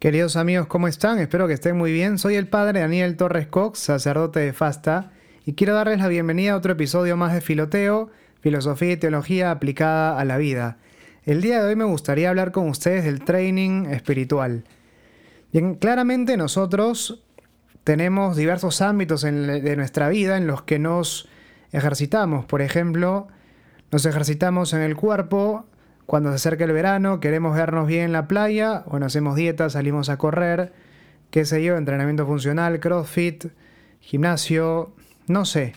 Queridos amigos, ¿cómo están? Espero que estén muy bien. Soy el padre Daniel Torres Cox, sacerdote de Fasta, y quiero darles la bienvenida a otro episodio más de Filoteo, Filosofía y Teología aplicada a la vida. El día de hoy me gustaría hablar con ustedes del training espiritual. Bien, claramente nosotros tenemos diversos ámbitos de nuestra vida en los que nos ejercitamos. Por ejemplo, nos ejercitamos en el cuerpo cuando se acerca el verano, queremos vernos bien en la playa, bueno, hacemos dieta, salimos a correr, qué sé yo, entrenamiento funcional, crossfit, gimnasio, no sé.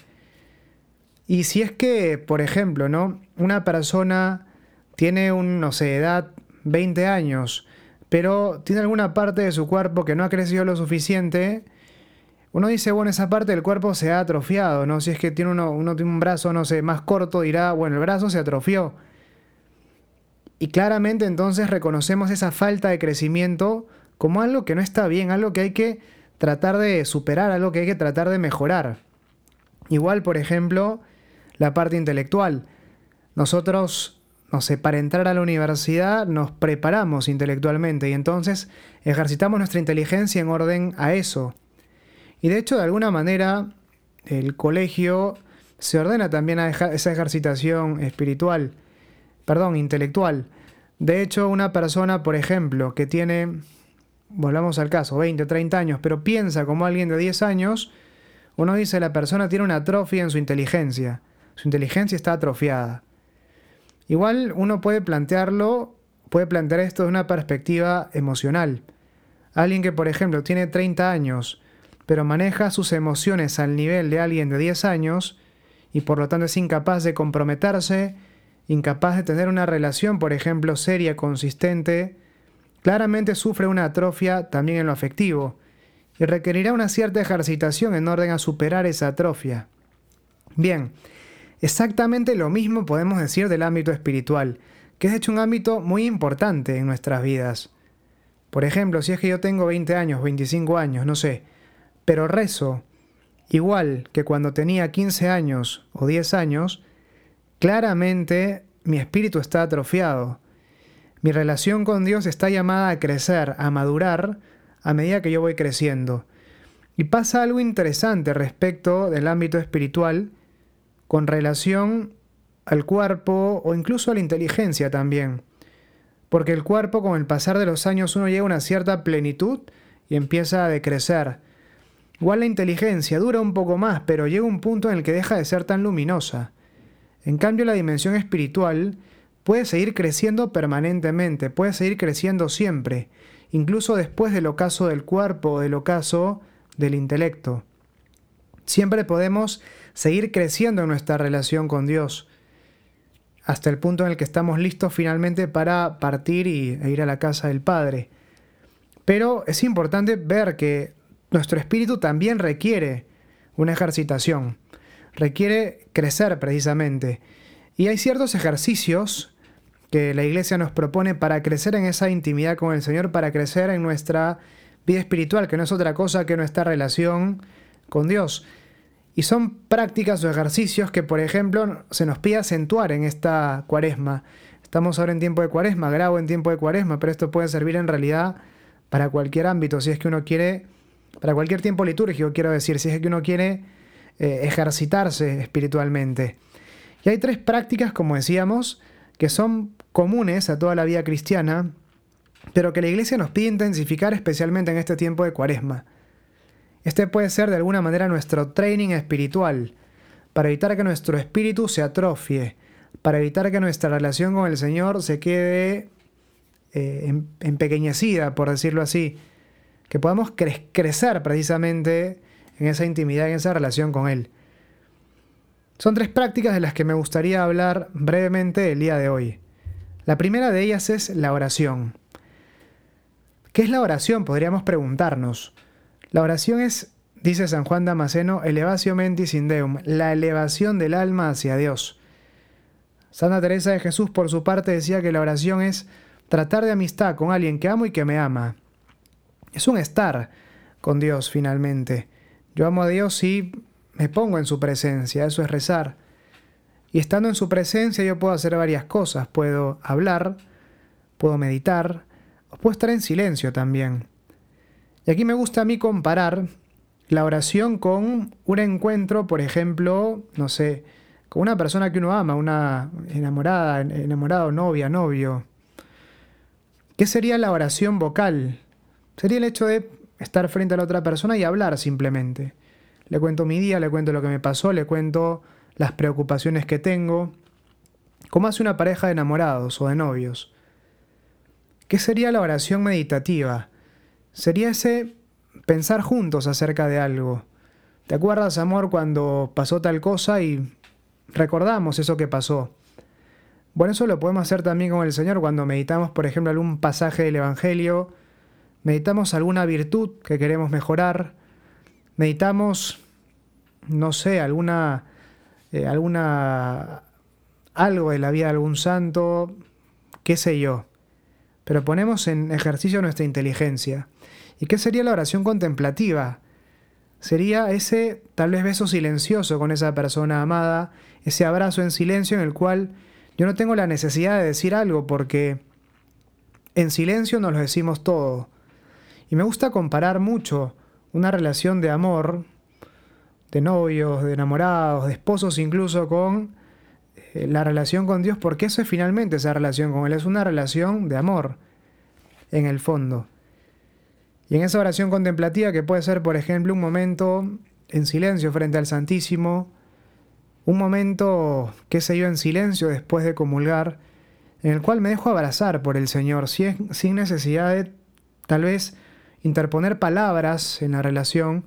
Y si es que, por ejemplo, ¿no? Una persona tiene un, no sé, edad 20 años, pero tiene alguna parte de su cuerpo que no ha crecido lo suficiente, uno dice, bueno, esa parte del cuerpo se ha atrofiado, ¿no? Si es que tiene uno, uno tiene un brazo, no sé, más corto, dirá, bueno, el brazo se atrofió. Y claramente entonces reconocemos esa falta de crecimiento como algo que no está bien, algo que hay que tratar de superar, algo que hay que tratar de mejorar. Igual, por ejemplo, la parte intelectual. Nosotros, no sé, para entrar a la universidad nos preparamos intelectualmente y entonces ejercitamos nuestra inteligencia en orden a eso. Y de hecho, de alguna manera, el colegio se ordena también a esa ejercitación espiritual perdón, intelectual. De hecho, una persona, por ejemplo, que tiene, volvamos al caso, 20, 30 años, pero piensa como alguien de 10 años, uno dice la persona tiene una atrofia en su inteligencia. Su inteligencia está atrofiada. Igual uno puede plantearlo, puede plantear esto de una perspectiva emocional. Alguien que, por ejemplo, tiene 30 años, pero maneja sus emociones al nivel de alguien de 10 años, y por lo tanto es incapaz de comprometerse incapaz de tener una relación, por ejemplo, seria, consistente, claramente sufre una atrofia también en lo afectivo y requerirá una cierta ejercitación en orden a superar esa atrofia. Bien, exactamente lo mismo podemos decir del ámbito espiritual, que es de hecho un ámbito muy importante en nuestras vidas. Por ejemplo, si es que yo tengo 20 años, 25 años, no sé, pero rezo igual que cuando tenía 15 años o 10 años, Claramente mi espíritu está atrofiado. Mi relación con Dios está llamada a crecer, a madurar, a medida que yo voy creciendo. Y pasa algo interesante respecto del ámbito espiritual con relación al cuerpo o incluso a la inteligencia también. Porque el cuerpo con el pasar de los años uno llega a una cierta plenitud y empieza a decrecer. Igual la inteligencia dura un poco más, pero llega un punto en el que deja de ser tan luminosa. En cambio, la dimensión espiritual puede seguir creciendo permanentemente, puede seguir creciendo siempre, incluso después del ocaso del cuerpo o del ocaso del intelecto. Siempre podemos seguir creciendo en nuestra relación con Dios, hasta el punto en el que estamos listos finalmente para partir y, e ir a la casa del Padre. Pero es importante ver que nuestro espíritu también requiere una ejercitación requiere crecer precisamente. Y hay ciertos ejercicios que la iglesia nos propone para crecer en esa intimidad con el Señor, para crecer en nuestra vida espiritual, que no es otra cosa que nuestra relación con Dios. Y son prácticas o ejercicios que, por ejemplo, se nos pide acentuar en esta cuaresma. Estamos ahora en tiempo de cuaresma, grabo en tiempo de cuaresma, pero esto puede servir en realidad para cualquier ámbito, si es que uno quiere, para cualquier tiempo litúrgico, quiero decir, si es que uno quiere eh, ejercitarse espiritualmente. Y hay tres prácticas, como decíamos, que son comunes a toda la vida cristiana, pero que la iglesia nos pide intensificar especialmente en este tiempo de cuaresma. Este puede ser de alguna manera nuestro training espiritual, para evitar que nuestro espíritu se atrofie, para evitar que nuestra relación con el Señor se quede eh, empequeñecida, por decirlo así, que podamos crecer precisamente en esa intimidad, en esa relación con Él. Son tres prácticas de las que me gustaría hablar brevemente el día de hoy. La primera de ellas es la oración. ¿Qué es la oración? Podríamos preguntarnos. La oración es, dice San Juan Damasceno, elevatio mentis in Deum, la elevación del alma hacia Dios. Santa Teresa de Jesús, por su parte, decía que la oración es tratar de amistad con alguien que amo y que me ama. Es un estar con Dios finalmente. Yo amo a Dios y me pongo en su presencia, eso es rezar. Y estando en su presencia yo puedo hacer varias cosas. Puedo hablar, puedo meditar, o puedo estar en silencio también. Y aquí me gusta a mí comparar la oración con un encuentro, por ejemplo, no sé, con una persona que uno ama, una enamorada, enamorado, novia, novio. ¿Qué sería la oración vocal? Sería el hecho de estar frente a la otra persona y hablar simplemente. Le cuento mi día, le cuento lo que me pasó, le cuento las preocupaciones que tengo. ¿Cómo hace una pareja de enamorados o de novios? ¿Qué sería la oración meditativa? Sería ese pensar juntos acerca de algo. ¿Te acuerdas, amor, cuando pasó tal cosa y recordamos eso que pasó? Bueno, eso lo podemos hacer también con el Señor cuando meditamos, por ejemplo, algún pasaje del Evangelio, meditamos alguna virtud que queremos mejorar, meditamos, no sé, alguna, eh, alguna, algo de la vida de algún santo, qué sé yo, pero ponemos en ejercicio nuestra inteligencia. ¿Y qué sería la oración contemplativa? Sería ese tal vez beso silencioso con esa persona amada, ese abrazo en silencio en el cual yo no tengo la necesidad de decir algo porque en silencio nos lo decimos todo. Y me gusta comparar mucho una relación de amor, de novios, de enamorados, de esposos incluso, con eh, la relación con Dios, porque eso es finalmente esa relación con Él, es una relación de amor, en el fondo. Y en esa oración contemplativa, que puede ser, por ejemplo, un momento en silencio frente al Santísimo, un momento, qué sé yo, en silencio después de comulgar, en el cual me dejo abrazar por el Señor, sin necesidad de tal vez interponer palabras en la relación,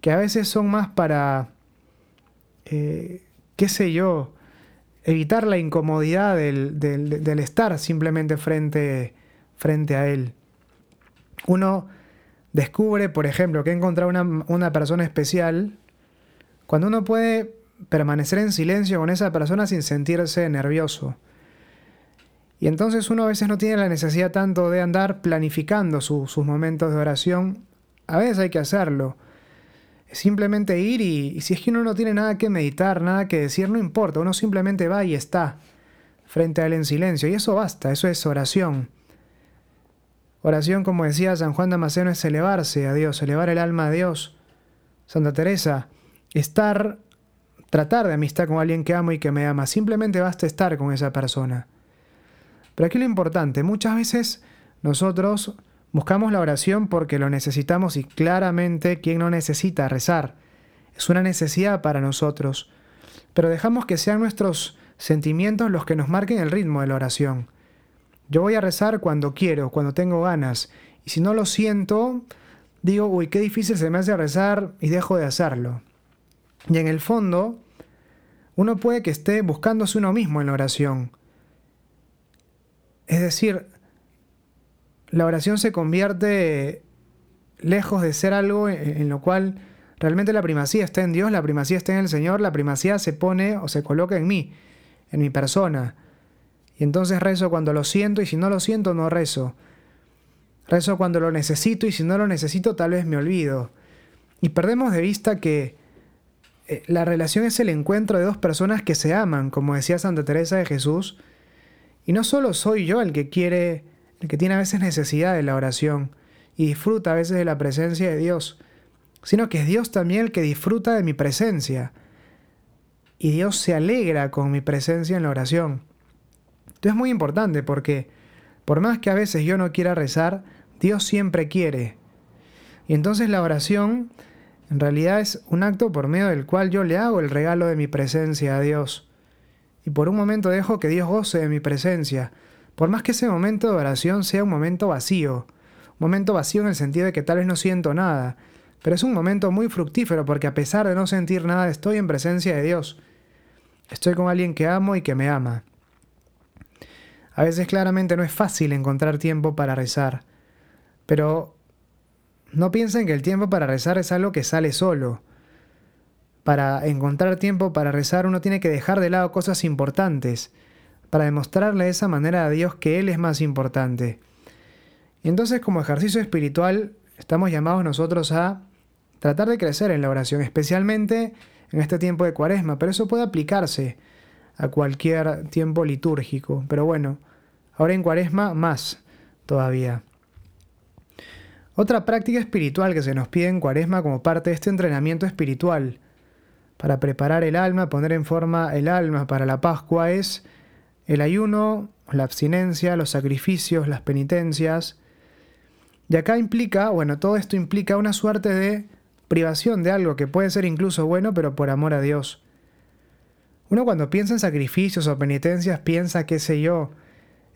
que a veces son más para, eh, qué sé yo, evitar la incomodidad del, estar simplemente frente, frente a Él. Uno descubre, por ejemplo, que ha encontrado una, una persona especial cuando uno puede permanecer en silencio con esa persona sin sentirse nervioso. Y entonces uno a veces no tiene la necesidad tanto de andar planificando sus momentos de oración. A veces hay que hacerlo. Simplemente ir y, si es que uno no tiene nada que meditar, nada que decir, no importa, uno simplemente va y está frente a él en silencio. Y eso basta, eso es oración. Oración, como decía San Juan Damasceno, es elevarse a Dios, elevar el alma a Dios. Santa Teresa, estar, tratar de amistad con alguien que amo y que me ama. Simplemente basta estar con esa persona. Pero aquí lo importante, muchas veces nosotros buscamos la oración porque lo necesitamos y claramente quien no necesita rezar. Es una necesidad para nosotros. Pero dejamos que sean nuestros sentimientos los que nos marquen el ritmo de la oración. Yo voy a rezar cuando quiero, cuando tengo ganas. Y si no lo siento, digo, uy, qué difícil se me hace rezar y dejo de hacerlo. Y en el fondo, uno puede que esté buscándose uno mismo en la oración. Es decir, la oración se convierte lejos de ser algo en, lo cual realmente la primacía está en Dios, la primacía está en el Señor, la primacía se pone o se coloca en mí, en mi persona. Y entonces rezo cuando lo siento y si no lo siento no rezo. Rezo cuando lo necesito y si no lo necesito tal vez me olvido. Y perdemos de vista que eh, la relación es el encuentro de dos personas que se aman, como decía Santa Teresa de Jesús. Y no solo soy yo el que quiere, el que tiene a veces necesidad de la oración y disfruta a veces de la presencia de Dios, sino que es Dios también el que disfruta de mi presencia. Y Dios se alegra con mi presencia en la oración. Esto es muy importante porque por más que a veces yo no quiera rezar, Dios siempre quiere. Y entonces la oración en realidad es un acto por medio del cual yo le hago el regalo de mi presencia a Dios. Y por un momento dejo que Dios goce de mi presencia, por más que ese momento de oración sea un momento vacío. Un momento vacío en el sentido de que tal vez no siento nada, pero es un momento muy fructífero porque a pesar de no sentir nada estoy en presencia de Dios. Estoy con alguien que amo y que me ama. A veces claramente no es fácil encontrar tiempo para rezar, pero no piensen que el tiempo para rezar es algo que sale solo. Para encontrar tiempo para rezar uno tiene que dejar de lado cosas importantes, para demostrarle de esa manera a Dios que Él es más importante. Y entonces como ejercicio espiritual estamos llamados nosotros a tratar de crecer en la oración, especialmente en este tiempo de cuaresma, pero eso puede aplicarse a cualquier tiempo litúrgico. Pero bueno, ahora en cuaresma más todavía. Otra práctica espiritual que se nos pide en Cuaresma como parte de este entrenamiento espiritual para preparar el alma, poner en forma el alma para la Pascua es el ayuno, la abstinencia, los sacrificios, las penitencias. Y acá implica, bueno, todo esto implica una suerte de privación de algo que puede ser incluso bueno, pero por amor a Dios. Uno cuando piensa en sacrificios o penitencias piensa, qué sé yo,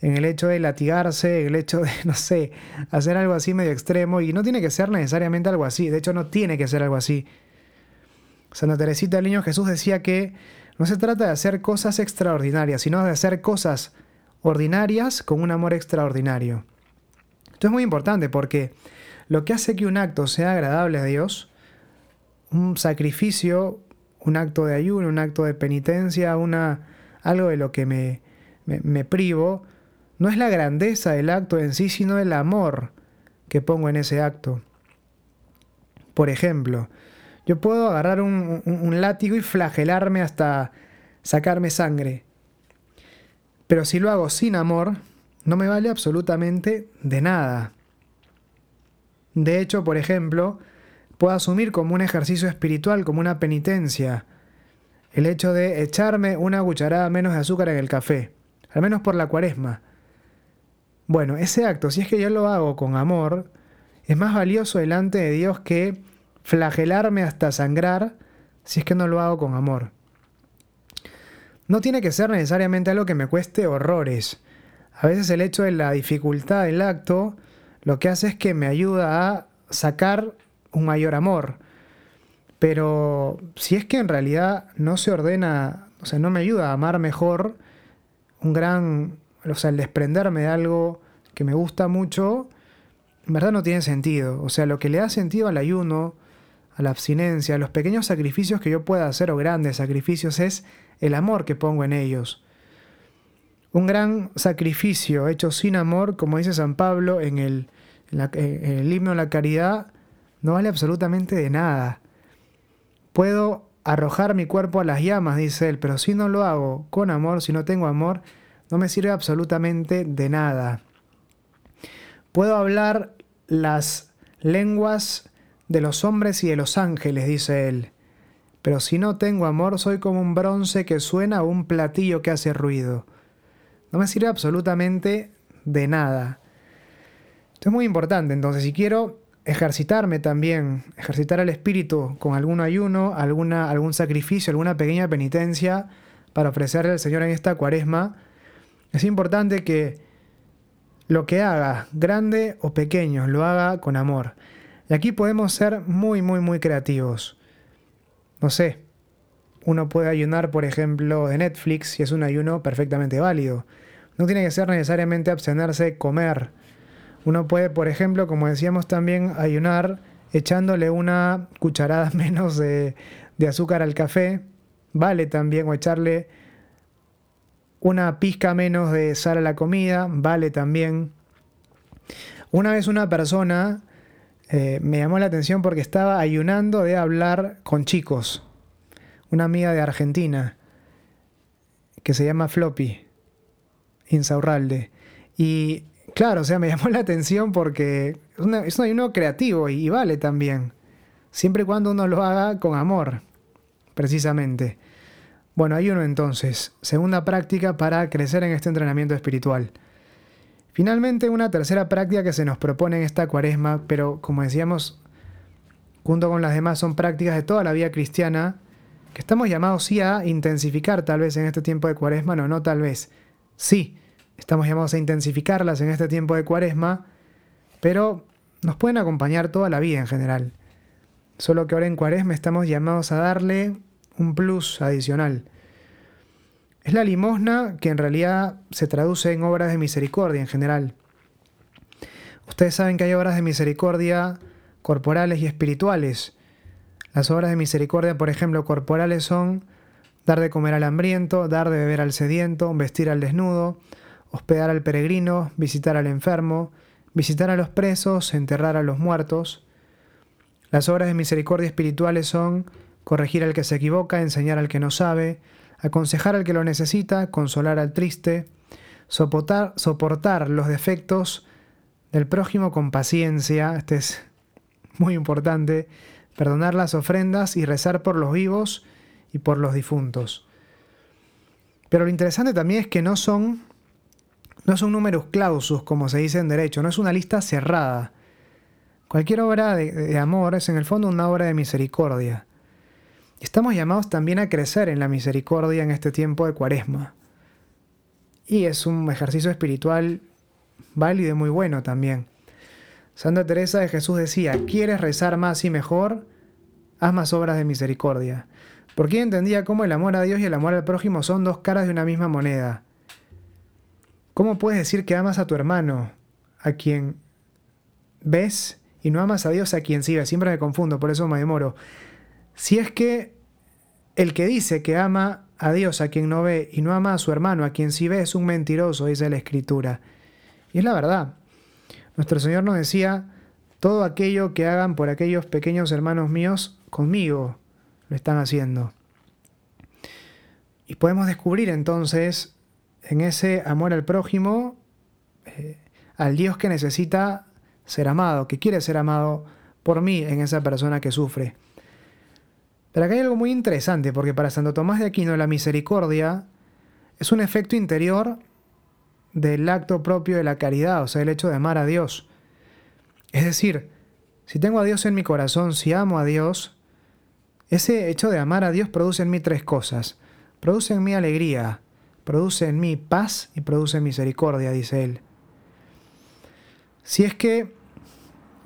en el hecho de latigarse, en el hecho de, no sé, hacer algo así medio extremo, y no tiene que ser necesariamente algo así, de hecho no tiene que ser algo así. Santa Teresita del Niño Jesús decía que no se trata de hacer cosas extraordinarias, sino de hacer cosas ordinarias con un amor extraordinario. Esto es muy importante porque lo que hace que un acto sea agradable a Dios, un sacrificio, un acto de ayuno, un acto de penitencia, una, algo de lo que me, me privo, no es la grandeza del acto en sí, sino el amor que pongo en ese acto. Por ejemplo, yo puedo agarrar un, látigo y flagelarme hasta sacarme sangre. Pero si lo hago sin amor, no me vale absolutamente de nada. De hecho, por ejemplo, puedo asumir como un ejercicio espiritual, como una penitencia, el hecho de echarme una cucharada menos de azúcar en el café, al menos por la cuaresma. Bueno, ese acto, si es que yo lo hago con amor, es más valioso delante de Dios que flagelarme hasta sangrar si es que no lo hago con amor. No tiene que ser necesariamente algo que me cueste horrores. A veces el hecho de la dificultad del acto lo que hace es que me ayuda a sacar un mayor amor. Pero si es que en realidad no se ordena, o sea, no me ayuda a amar mejor, un gran, o sea, el desprenderme de algo que me gusta mucho, en verdad no tiene sentido. O sea, lo que le da sentido al ayuno, a la abstinencia, a los pequeños sacrificios que yo pueda hacer o grandes sacrificios es el amor que pongo en ellos. Un gran sacrificio hecho sin amor, como dice San Pablo en el, el himno de la caridad, no vale absolutamente de nada. Puedo arrojar mi cuerpo a las llamas, dice él, pero si no lo hago con amor, si no tengo amor, no me sirve absolutamente de nada. Puedo hablar las lenguas de los hombres y de los ángeles, dice él. Pero si no tengo amor, soy como un bronce que suena o un platillo que hace ruido. No me sirve absolutamente de nada. Esto es muy importante, entonces si quiero ejercitarme también, ejercitar el espíritu con algún ayuno, alguna, algún sacrificio, alguna pequeña penitencia para ofrecerle al Señor en esta cuaresma, es importante que lo que haga, grande o pequeño, lo haga con amor. Y aquí podemos ser muy, muy, muy creativos. No sé, uno puede ayunar, por ejemplo, de Netflix y es un ayuno perfectamente válido. No tiene que ser necesariamente abstenerse de comer. Uno puede, por ejemplo, como decíamos también, ayunar echándole una cucharada menos de, de azúcar al café. Vale también, o echarle una pizca menos de sal a la comida. Vale también. Una vez una persona eh, me llamó la atención porque estaba ayunando de hablar con chicos. Una amiga de Argentina que se llama Floppy, Insaurralde. Y claro, o sea, me llamó la atención porque es, un ayuno creativo y, y vale también. Siempre y cuando uno lo haga con amor, precisamente. Bueno, ayuno entonces, segunda práctica para crecer en este entrenamiento espiritual. Finalmente, una tercera práctica que se nos propone en esta cuaresma, pero como decíamos, junto con las demás son prácticas de toda la vida cristiana, que estamos llamados sí a intensificar tal vez en este tiempo de cuaresma, no, no tal vez, sí, estamos llamados a intensificarlas en este tiempo de cuaresma, pero nos pueden acompañar toda la vida en general. Solo que ahora en cuaresma estamos llamados a darle un plus adicional. Es la limosna que en realidad se traduce en obras de misericordia en general. Ustedes saben que hay obras de misericordia corporales y espirituales. Las obras de misericordia, por ejemplo, corporales son dar de comer al hambriento, dar de beber al sediento, vestir al desnudo, hospedar al peregrino, visitar al enfermo, visitar a los presos, enterrar a los muertos. Las obras de misericordia espirituales son corregir al que se equivoca, enseñar al que no sabe, aconsejar al que lo necesita, consolar al triste, soportar, soportar los defectos del prójimo con paciencia, este es muy importante, perdonar las ofrendas y rezar por los vivos y por los difuntos. Pero lo interesante también es que no son, no son números clausus, como se dice en derecho, no es una lista cerrada. Cualquier obra de, amor es en el fondo una obra de misericordia. Estamos llamados también a crecer en la misericordia en este tiempo de cuaresma. Y es un ejercicio espiritual válido y muy bueno también. Santa Teresa de Jesús decía, ¿quieres rezar más y mejor? Haz más obras de misericordia. Porque entendía cómo el amor a Dios y el amor al prójimo son dos caras de una misma moneda. ¿Cómo puedes decir que amas a tu hermano, a quien ves, y no amas a Dios a quien sigue? Siempre me confundo, por eso me demoro. Si es que el que dice que ama a Dios a quien no ve y no ama a su hermano a quien sí ve es un mentiroso, dice la Escritura. Y es la verdad. Nuestro Señor nos decía, todo aquello que hagan por aquellos pequeños hermanos míos, conmigo lo están haciendo. Y podemos descubrir entonces en ese amor al prójimo eh, al Dios que necesita ser amado, que quiere ser amado por mí en esa persona que sufre. Pero acá hay algo muy interesante, porque para Santo Tomás de Aquino la misericordia es un efecto interior del acto propio de la caridad, o sea, el hecho de amar a Dios. Es decir, si tengo a Dios en mi corazón, si amo a Dios, ese hecho de amar a Dios produce en mí tres cosas. Produce en mí alegría, produce en mí paz y produce misericordia, dice él. Si es que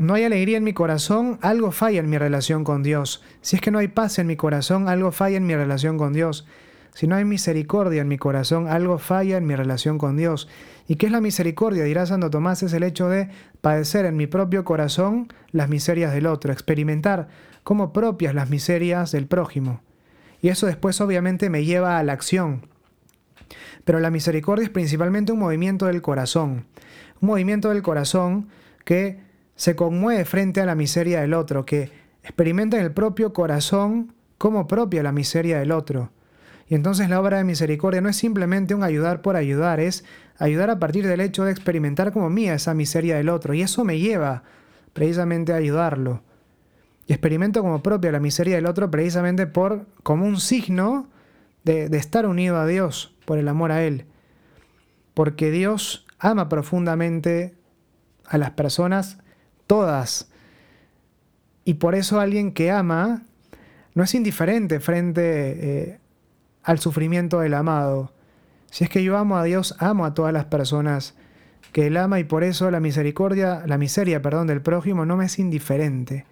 no hay alegría en mi corazón, algo falla en mi relación con Dios. Si es que no hay paz en mi corazón, algo falla en mi relación con Dios. Si no hay misericordia en mi corazón, algo falla en mi relación con Dios. ¿Y qué es la misericordia? Dirá Santo Tomás, es el hecho de padecer en mi propio corazón las miserias del otro, experimentar como propias las miserias del prójimo. Y eso después obviamente me lleva a la acción. Pero la misericordia es principalmente un movimiento del corazón. Un movimiento del corazón que se conmueve frente a la miseria del otro, que experimenta en el propio corazón como propia la miseria del otro. Y entonces la obra de misericordia no es simplemente un ayudar por ayudar, es ayudar a partir del hecho de experimentar como mía esa miseria del otro. Y eso me lleva precisamente a ayudarlo. Y experimento como propia la miseria del otro precisamente por como un signo de, de estar unido a Dios, por el amor a Él. Porque Dios ama profundamente a las personas, todas. Y por eso alguien que ama no es indiferente frente eh, al sufrimiento del amado. Si es que yo amo a Dios, amo a todas las personas que Él ama y por eso la misericordia, la miseria, perdón, del prójimo no me es indiferente.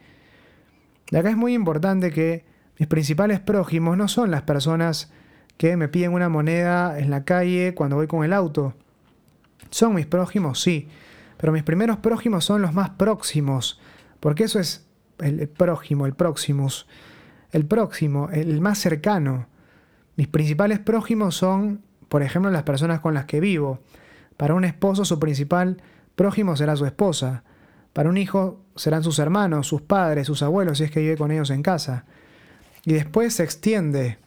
De acá es muy importante que mis principales prójimos no son las personas que me piden una moneda en la calle cuando voy con el auto. Son mis prójimos, sí, pero mis primeros prójimos son los más próximos, porque eso es el prójimo, el próximus, el próximo, el más cercano. Mis principales prójimos son, por ejemplo, las personas con las que vivo. Para un esposo su principal prójimo será su esposa. Para un hijo serán sus hermanos, sus padres, sus abuelos, si es que vive con ellos en casa. Y después se extiende,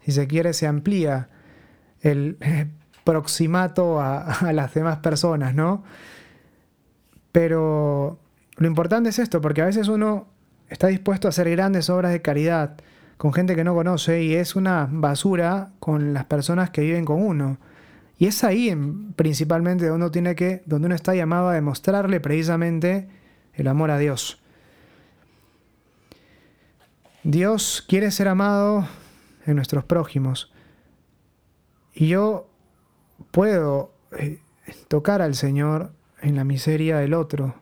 si se quiere, se amplía el proximato a, a las demás personas, ¿no? Pero lo importante es esto, porque a veces uno está dispuesto a hacer grandes obras de caridad, con gente que no conoce y es una basura con las personas que viven con uno. Y es ahí principalmente donde uno tiene que, donde uno está llamado a demostrarle precisamente el amor a Dios. Dios quiere ser amado en nuestros prójimos. Y yo puedo eh, tocar al Señor en la miseria del otro.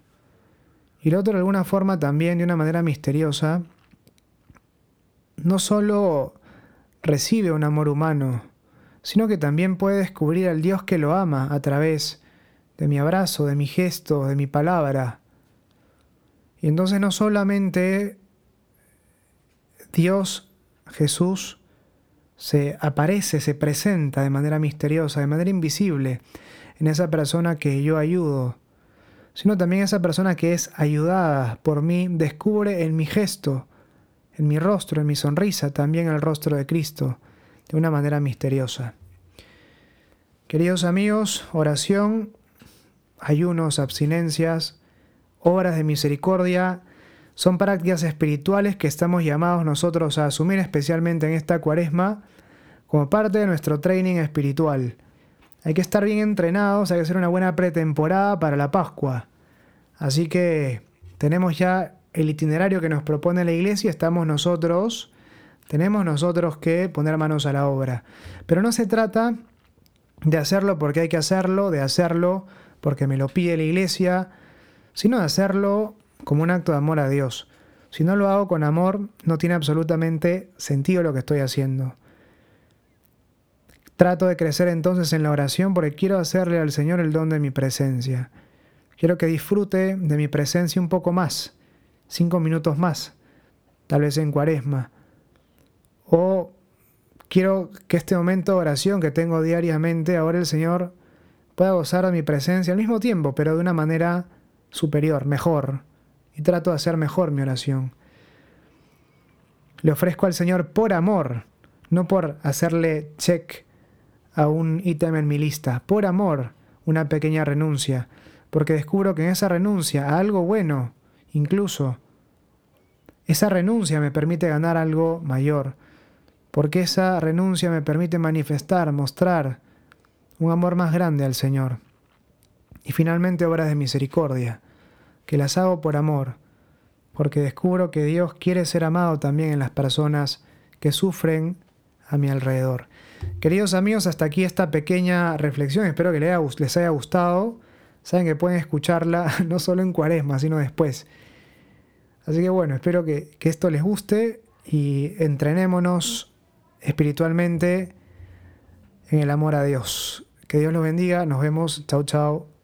Y el otro de alguna forma también, de una manera misteriosa, no solo recibe un amor humano, sino que también puede descubrir al Dios que lo ama a través de mi abrazo, de mi gesto, de mi palabra. Y entonces no solamente Dios, Jesús, se aparece, se presenta de manera misteriosa, de manera invisible en esa persona que yo ayudo, sino también esa persona que es ayudada por mí descubre en mi gesto, en mi rostro, en mi sonrisa, también el rostro de Cristo, de una manera misteriosa. Queridos amigos, oración ayunos, abstinencias, obras de misericordia, son prácticas espirituales que estamos llamados nosotros a asumir especialmente en esta cuaresma como parte de nuestro training espiritual. Hay que estar bien entrenados, hay que hacer una buena pretemporada para la Pascua. Así que tenemos ya el itinerario que nos propone la iglesia, estamos nosotros, tenemos nosotros que poner manos a la obra. Pero no se trata de hacerlo porque hay que hacerlo, de hacerlo porque me lo pide la iglesia, sino de hacerlo como un acto de amor a Dios. Si no lo hago con amor, no tiene absolutamente sentido lo que estoy haciendo. Trato de crecer entonces en la oración porque quiero hacerle al Señor el don de mi presencia. Quiero que disfrute de mi presencia un poco más, cinco minutos más, tal vez en cuaresma. O quiero que este momento de oración que tengo diariamente, ahora el Señor pueda gozar de mi presencia al mismo tiempo, pero de una manera superior, mejor. Y trato de hacer mejor mi oración. Le ofrezco al Señor por amor, no por hacerle check a un ítem en mi lista, por amor, una pequeña renuncia, porque descubro que en esa renuncia a algo bueno, incluso, esa renuncia me permite ganar algo mayor, porque esa renuncia me permite manifestar, mostrar un amor más grande al Señor. Y finalmente obras de misericordia, que las hago por amor, porque descubro que Dios quiere ser amado también en las personas que sufren a mi alrededor. Queridos amigos, hasta aquí esta pequeña reflexión. Espero que les haya gustado. Saben que pueden escucharla no solo en cuaresma, sino después. Así que bueno, espero que, esto les guste y entrenémonos espiritualmente en el amor a Dios. Que Dios los bendiga. Nos vemos. Chao, chao.